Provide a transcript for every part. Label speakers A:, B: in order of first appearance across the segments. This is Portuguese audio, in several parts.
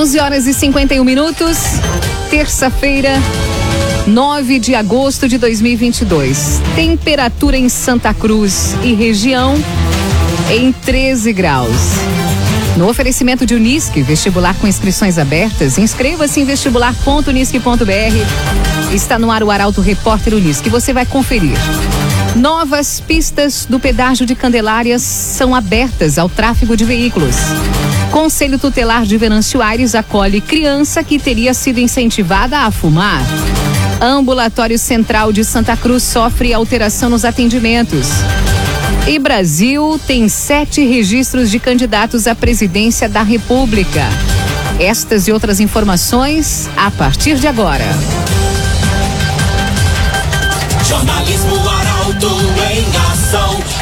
A: 11 horas e 51 minutos, terça-feira, 9 de agosto de 2022. Temperatura em Santa Cruz e região em 13 graus. No oferecimento de Unisque, vestibular com inscrições abertas, inscreva-se em vestibular.unisque.br. Está no ar o Arauto Repórter Unisque. Você vai conferir. Novas pistas do pedágio de Candelárias são abertas ao tráfego de veículos. Conselho Tutelar de Venâncio Aires acolhe criança que teria sido incentivada a fumar. Ambulatório Central de Santa Cruz sofre alteração nos atendimentos. E Brasil tem sete registros de candidatos à presidência da República. Estas e outras informações a partir de agora.
B: Jornalismo Arauto em ação.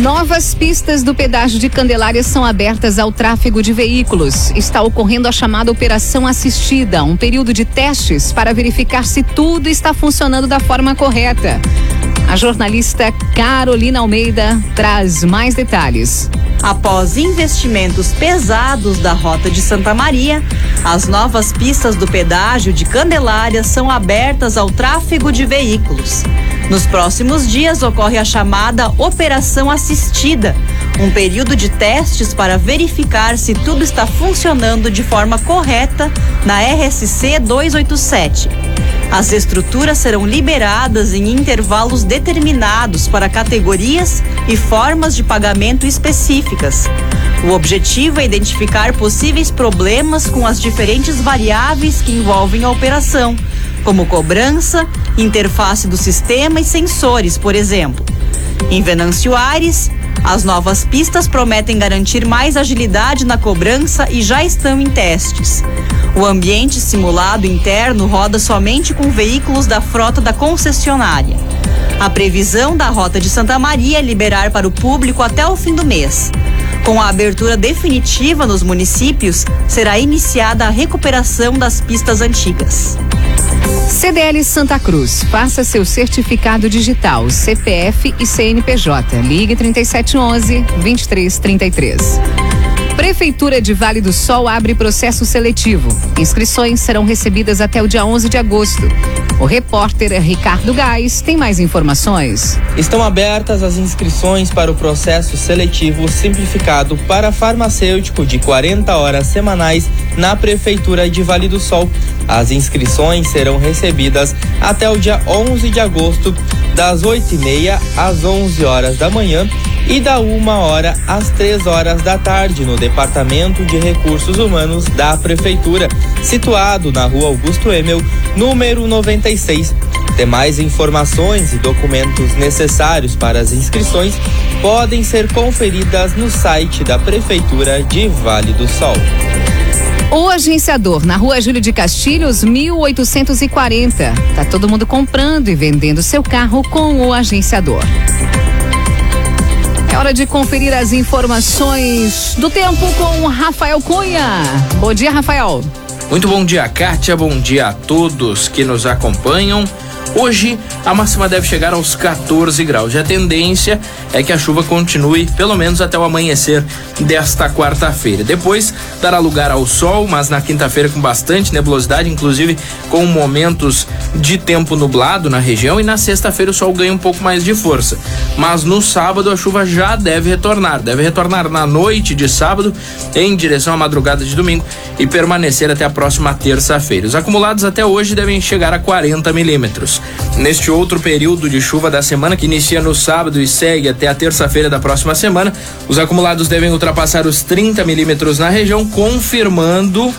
A: Novas pistas do pedágio de Candelária são abertas ao tráfego de veículos. Está ocorrendo a chamada Operação Assistida, um período de testes para verificar se tudo está funcionando da forma correta. A jornalista Carolina Almeida traz mais detalhes.
C: Após investimentos pesados da Rota de Santa Maria, as novas pistas do pedágio de Candelária são abertas ao tráfego de veículos. Nos próximos dias ocorre a chamada Operação Assistida, um período de testes para verificar se tudo está funcionando de forma correta na RSC 287. As estruturas serão liberadas em intervalos determinados para categorias e formas de pagamento específicas. O objetivo é identificar possíveis problemas com as diferentes variáveis que envolvem a operação, como cobrança, interface do sistema e sensores, por exemplo. Em Venâncio Aires, as novas pistas prometem garantir mais agilidade na cobrança e já estão em testes. O ambiente simulado interno roda somente com veículos da frota da concessionária. A previsão da Rota de Santa Maria é liberar para o público até o fim do mês. Com a abertura definitiva nos municípios, será iniciada a recuperação das pistas antigas.
A: CDL Santa Cruz. Faça seu certificado digital, CPF e CNPJ. Ligue 3711 2333. Prefeitura de Vale do Sol abre processo seletivo. Inscrições serão recebidas até o dia 11 de agosto. O repórter Ricardo Gás tem mais informações.
D: Estão abertas as inscrições para o processo seletivo simplificado para farmacêutico de 40 horas semanais na Prefeitura de Vale do Sol. As inscrições serão recebidas até o dia 11 de agosto, das 8h30 às 11 horas da manhã e da uma hora às três horas da tarde no Departamento de Recursos Humanos da Prefeitura, situado na Rua Augusto Emel, número 96. Demais informações e documentos necessários para as inscrições podem ser conferidas no site da Prefeitura de Vale do Sol.
A: O agenciador na rua Júlio de Castilhos, 1840. Tá todo mundo comprando e vendendo seu carro com o agenciador. É hora de conferir as informações do tempo com Rafael Cunha. Bom dia, Rafael.
E: Muito bom dia, Kátia. Bom dia a todos que nos acompanham. Hoje a máxima deve chegar aos 14 graus e a tendência é que a chuva continue pelo menos até o amanhecer desta quarta-feira. Depois dará lugar ao sol, mas na quinta-feira com bastante nebulosidade, inclusive com momentos de tempo nublado na região e na sexta-feira o sol ganha um pouco mais de força. Mas no sábado a chuva já deve retornar, deve retornar na noite de sábado em direção à madrugada de domingo e permanecer até a próxima terça-feira. Os acumulados até hoje devem chegar a 40 milímetros. Neste outro período de chuva da semana, que inicia no sábado e segue até a terça-feira da próxima semana, os acumulados devem ultrapassar os 30 milímetros na região, confirmando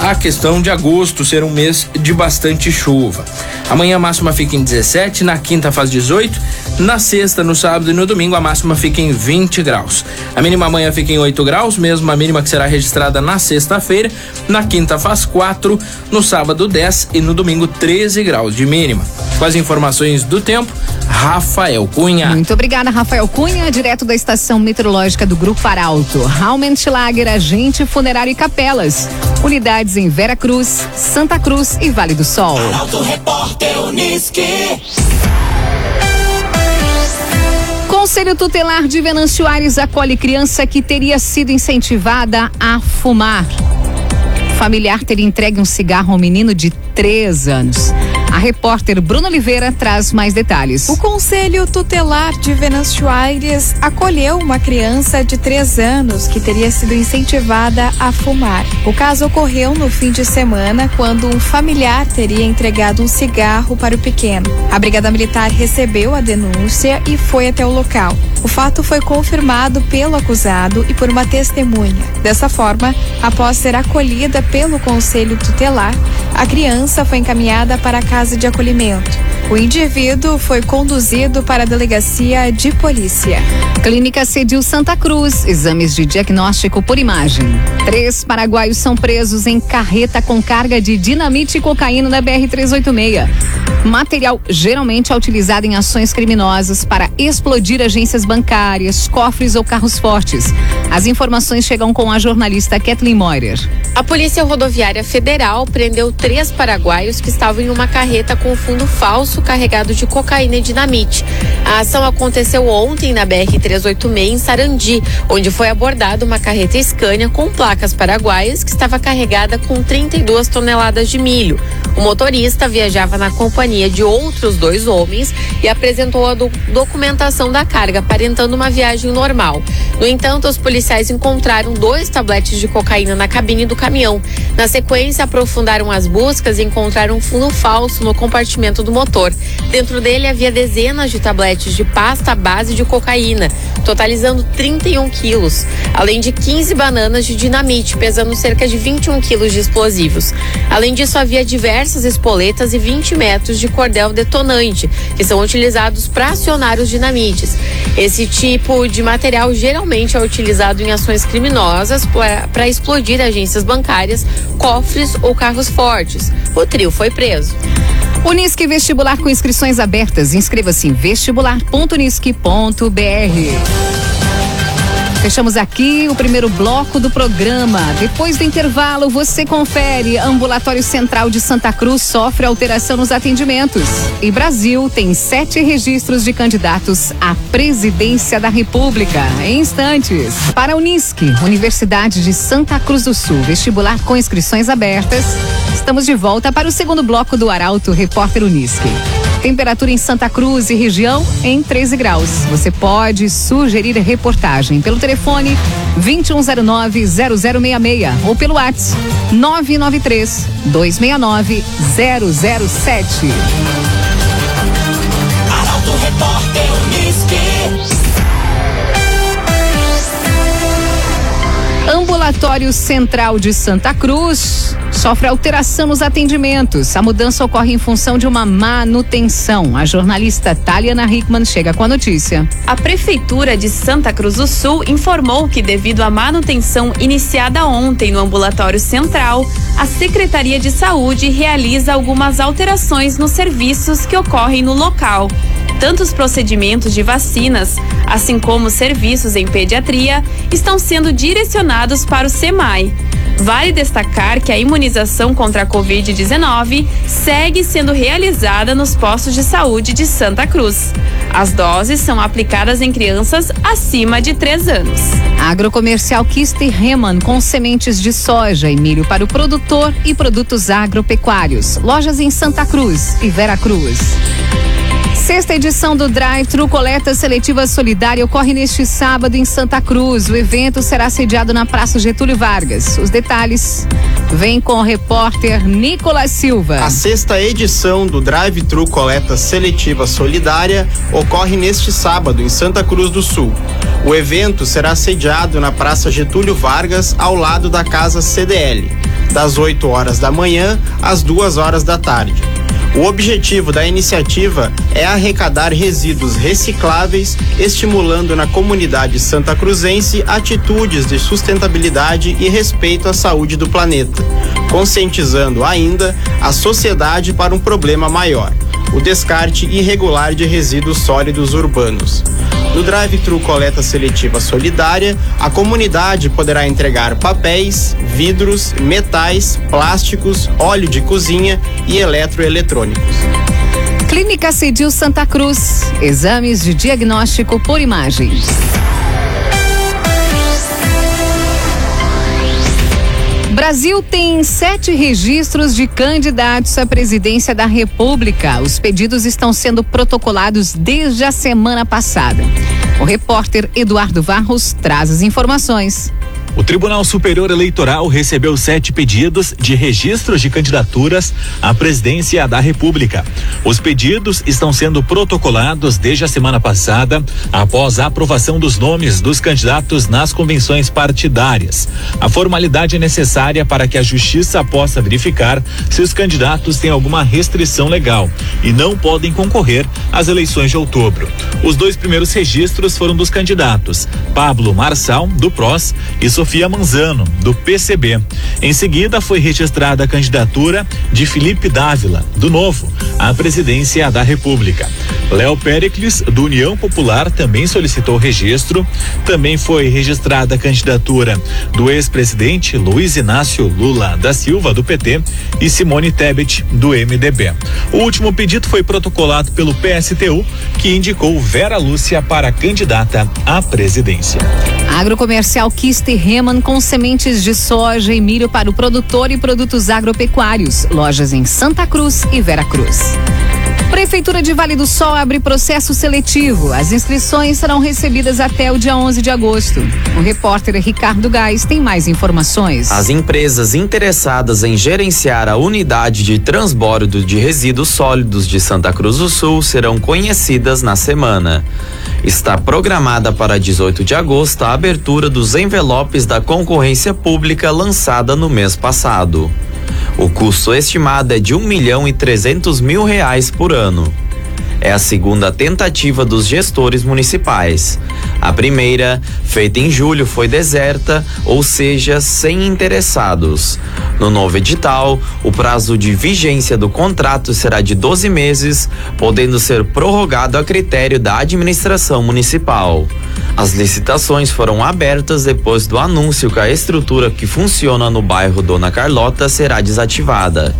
E: a questão de agosto ser um mês de bastante chuva. Amanhã a máxima fica em 17, na quinta faz 18, na sexta, no sábado e no domingo a máxima fica em 20 graus. A mínima amanhã fica em 8 graus, mesmo a mínima que será registrada na sexta-feira. Na quinta faz 4, no sábado 10 e no domingo 13 graus de mínima. Com as informações do tempo, Rafael Cunha.
A: Muito obrigada, Rafael Cunha, direto da estação meteorológica do Grupo Arauto. Raumentschlager, agente funerário e capelas. Unidades em Vera Cruz, Santa Cruz e Vale do Sol.
B: Arauto Repórter Uniski.
A: Conselho Tutelar de Venâncio Aires acolhe criança que teria sido incentivada a fumar. Familiar teria entregue um cigarro ao menino de três anos. A repórter Bruna Oliveira traz mais detalhes.
F: O Conselho Tutelar de Venâncio Aires acolheu uma criança de três anos que teria sido incentivada a fumar. O caso ocorreu no fim de semana, quando um familiar teria entregado um cigarro para o pequeno. A Brigada Militar recebeu a denúncia e foi até o local. O fato foi confirmado pelo acusado e por uma testemunha. Dessa forma, após ser acolhida pelo Conselho Tutelar, a criança foi encaminhada para a casa de acolhimento. O indivíduo foi conduzido para a delegacia de polícia.
A: Clínica Cedil Santa Cruz, exames de diagnóstico por imagem. Três paraguaios são presos em carreta com carga de dinamite e cocaína na BR-386. Material geralmente é utilizado em ações criminosas para explodir agências bancárias, cofres ou carros fortes. As informações chegam com a jornalista Kathleen Moirer.
G: A Polícia Rodoviária Federal prendeu três paraguaios que estavam em uma carreta com fundo falso carregado de cocaína e dinamite. A ação aconteceu ontem na BR-386 em Sarandi, onde foi abordada uma carreta Scania com placas paraguaias que estava carregada com 32 toneladas de milho. O motorista viajava na companhia de outros dois homens e apresentou a do documentação da carga, aparentando uma viagem normal. No entanto, os policiais encontraram dois tabletes de cocaína na cabine do caminhão. Na sequência, aprofundaram as buscas e encontraram um fundo falso no compartimento do motor. Dentro dele havia dezenas de tabletes de pasta à base de cocaína, totalizando 31 quilos, além de 15 bananas de dinamite, pesando cerca de 21 quilos de explosivos. Além disso, havia diversas espoletas e 20 metros de cordel detonante, que são utilizados para acionar os dinamites. Esse tipo de material geralmente é utilizado em ações criminosas para explodir agências bancárias, cofres ou carros fortes. O trio foi preso.
A: Unisque Vestibular com inscrições abertas. Inscreva-se em vestibular.unisque.br. Fechamos aqui o primeiro bloco do programa. Depois do intervalo, você confere. Ambulatório Central de Santa Cruz sofre alteração nos atendimentos. E Brasil tem sete registros de candidatos à presidência da República. Em instantes. Para a Unisque, Universidade de Santa Cruz do Sul, vestibular com inscrições abertas. Estamos de volta para o segundo bloco do Arauto Repórter Unisque. Temperatura em Santa Cruz e região em 13 graus. Você pode sugerir reportagem pelo telefone 2109-0066 ou pelo WhatsApp 993 269 007.
B: Arauto Repórter
A: Ambulatório Central de Santa Cruz sofre alteração nos atendimentos. A mudança ocorre em função de uma manutenção. A jornalista Taliana Hickman chega com a notícia.
H: A Prefeitura de Santa Cruz do Sul informou que, devido à manutenção iniciada ontem no Ambulatório Central, a Secretaria de Saúde realiza algumas alterações nos serviços que ocorrem no local. Tanto os procedimentos de vacinas, assim como os serviços em pediatria, estão sendo direcionados para o SEMAI. Vale destacar que a imunização contra a Covid-19 segue sendo realizada nos postos de saúde de Santa Cruz. As doses são aplicadas em crianças acima de 3 anos.
A: Agrocomercial Kister Reman com sementes de soja e milho para o produtor e produtos agropecuários. Lojas em Santa Cruz e Vera Cruz. Sexta edição do Drive Tru Coleta Seletiva Solidária ocorre neste sábado em Santa Cruz. O evento será sediado na Praça Getúlio Vargas. Os detalhes vêm com o repórter Nicolas Silva.
I: A sexta edição do Drive Tru Coleta Seletiva Solidária ocorre neste sábado em Santa Cruz do Sul. O evento será sediado na Praça Getúlio Vargas, ao lado da Casa CDL, das 8 horas da manhã às 2 horas da tarde. O objetivo da iniciativa é arrecadar resíduos recicláveis, estimulando na comunidade santa cruzense atitudes de sustentabilidade e respeito à saúde do planeta, conscientizando ainda a sociedade para um problema maior o descarte irregular de resíduos sólidos urbanos. No drive-thru coleta seletiva solidária, a comunidade poderá entregar papéis, vidros, metais, plásticos, óleo de cozinha e eletroeletrônicos.
A: Clínica Cedil Santa Cruz. Exames de diagnóstico por imagens. Brasil tem sete registros de candidatos à presidência da República. Os pedidos estão sendo protocolados desde a semana passada. O repórter Eduardo Varros traz as informações.
J: O Tribunal Superior Eleitoral recebeu sete pedidos de registros de candidaturas à presidência da República. Os pedidos estão sendo protocolados desde a semana passada, após a aprovação dos nomes dos candidatos nas convenções partidárias. A formalidade é necessária para que a Justiça possa verificar se os candidatos têm alguma restrição legal e não podem concorrer às eleições de outubro. Os dois primeiros registros foram dos candidatos Pablo Marçal, do PROS, e Sofia Sofia Manzano, do PCB. Em seguida, foi registrada a candidatura de Felipe Dávila, do Novo, à presidência da República. Léo Pericles, do União Popular, também solicitou registro. Também foi registrada a candidatura do ex-presidente Luiz Inácio Lula da Silva, do PT, e Simone Tebet, do MDB. O último pedido foi protocolado pelo PSTU, que indicou Vera Lúcia para candidata à presidência.
A: Agrocomercial Kiste Reman com sementes de soja e milho para o produtor e produtos agropecuários. Lojas em Santa Cruz e Vera Cruz. Prefeitura de Vale do Sol abre processo seletivo. As inscrições serão recebidas até o dia 11 de agosto. O repórter Ricardo Gás tem mais informações.
K: As empresas interessadas em gerenciar a unidade de transbordo de resíduos sólidos de Santa Cruz do Sul serão conhecidas na semana. Está programada para 18 de agosto a abertura dos envelopes da concorrência pública lançada no mês passado. O custo estimado é de um milhão e trezentos mil reais por ano. É a segunda tentativa dos gestores municipais. A primeira, feita em julho, foi deserta, ou seja, sem interessados. No novo edital, o prazo de vigência do contrato será de 12 meses, podendo ser prorrogado a critério da administração municipal. As licitações foram abertas depois do anúncio que a estrutura que funciona no bairro Dona Carlota será desativada.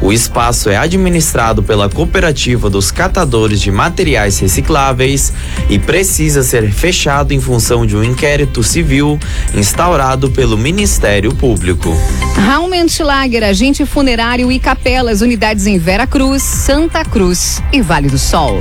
K: O espaço é administrado pela Cooperativa dos Catadores de Materiais Recicláveis e precisa ser fechado em função de um inquérito civil instaurado pelo Ministério Público.
A: Raumenschlager, agente funerário e capelas, unidades em Vera Cruz, Santa Cruz e Vale do Sol.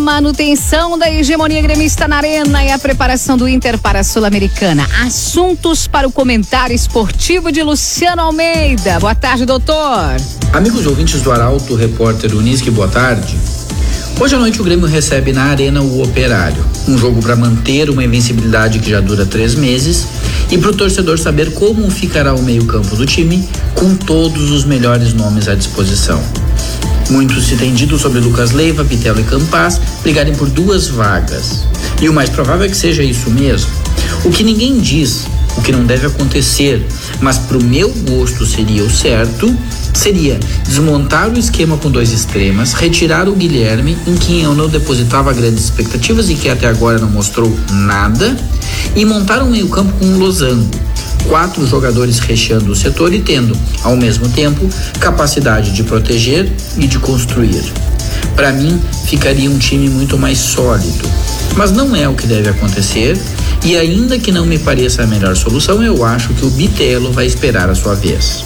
A: Manutenção da hegemonia gremista na arena e a preparação do Inter para a Sul-Americana. Assuntos para o comentário esportivo de Luciano Almeida. Boa tarde, doutor.
L: Amigos ouvintes do Arauto, repórter Unisque, boa tarde. Hoje à noite o Grêmio recebe na Arena o Operário. Um jogo para manter uma invencibilidade que já dura três meses e para o torcedor saber como ficará o meio-campo do time com todos os melhores nomes à disposição. Muito se tem dito sobre Lucas Leiva, Pitelo e Campas brigarem por duas vagas. E o mais provável é que seja isso mesmo. O que ninguém diz, o que não deve acontecer, mas pro meu gosto seria o certo, seria desmontar o esquema com dois extremas, retirar o Guilherme, em quem eu não depositava grandes expectativas e que até agora não mostrou nada, e montar um meio-campo com um losango quatro jogadores recheando o setor e tendo, ao mesmo tempo, capacidade de proteger e de construir. Para mim, ficaria um time muito mais sólido. Mas não é o que deve acontecer, e ainda que não me pareça a melhor solução, eu acho que o Bitelo vai esperar a sua vez.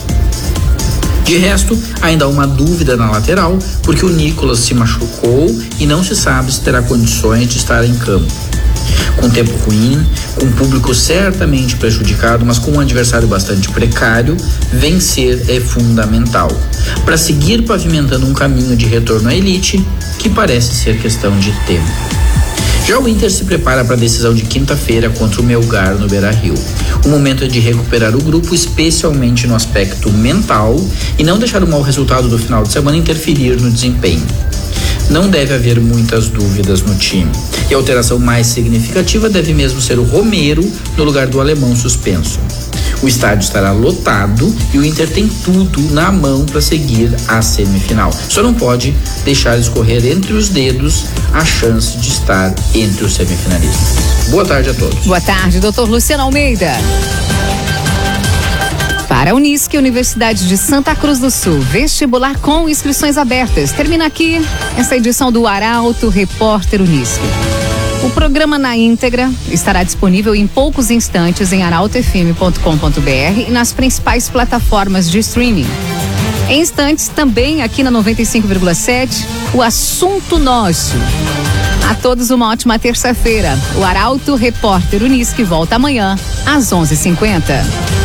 L: De resto, ainda há uma dúvida na lateral, porque o Nicolas se machucou e não se sabe se terá condições de estar em campo com tempo ruim, com público certamente prejudicado, mas com um adversário bastante precário, vencer é fundamental para seguir pavimentando um caminho de retorno à elite que parece ser questão de tempo. Já o Inter se prepara para a decisão de quinta-feira contra o Melgar no Beira-Rio. O momento é de recuperar o grupo, especialmente no aspecto mental, e não deixar o mau resultado do final de semana interferir no desempenho. Não deve haver muitas dúvidas no time. E a alteração mais significativa deve mesmo ser o Romero no lugar do alemão suspenso. O estádio estará lotado e o Inter tem tudo na mão para seguir a semifinal. Só não pode deixar escorrer entre os dedos a chance de estar entre os semifinalistas. Boa tarde a todos.
A: Boa tarde, doutor Luciano Almeida. Para a Unisque, Universidade de Santa Cruz do Sul, vestibular com inscrições abertas. Termina aqui esta edição do Arauto Repórter Unisque. O programa na íntegra estará disponível em poucos instantes em arautofm.com.br e nas principais plataformas de streaming. Em instantes, também aqui na 95,7, o assunto nosso. A todos uma ótima terça-feira. O Arauto Repórter Unisque volta amanhã às 11:50.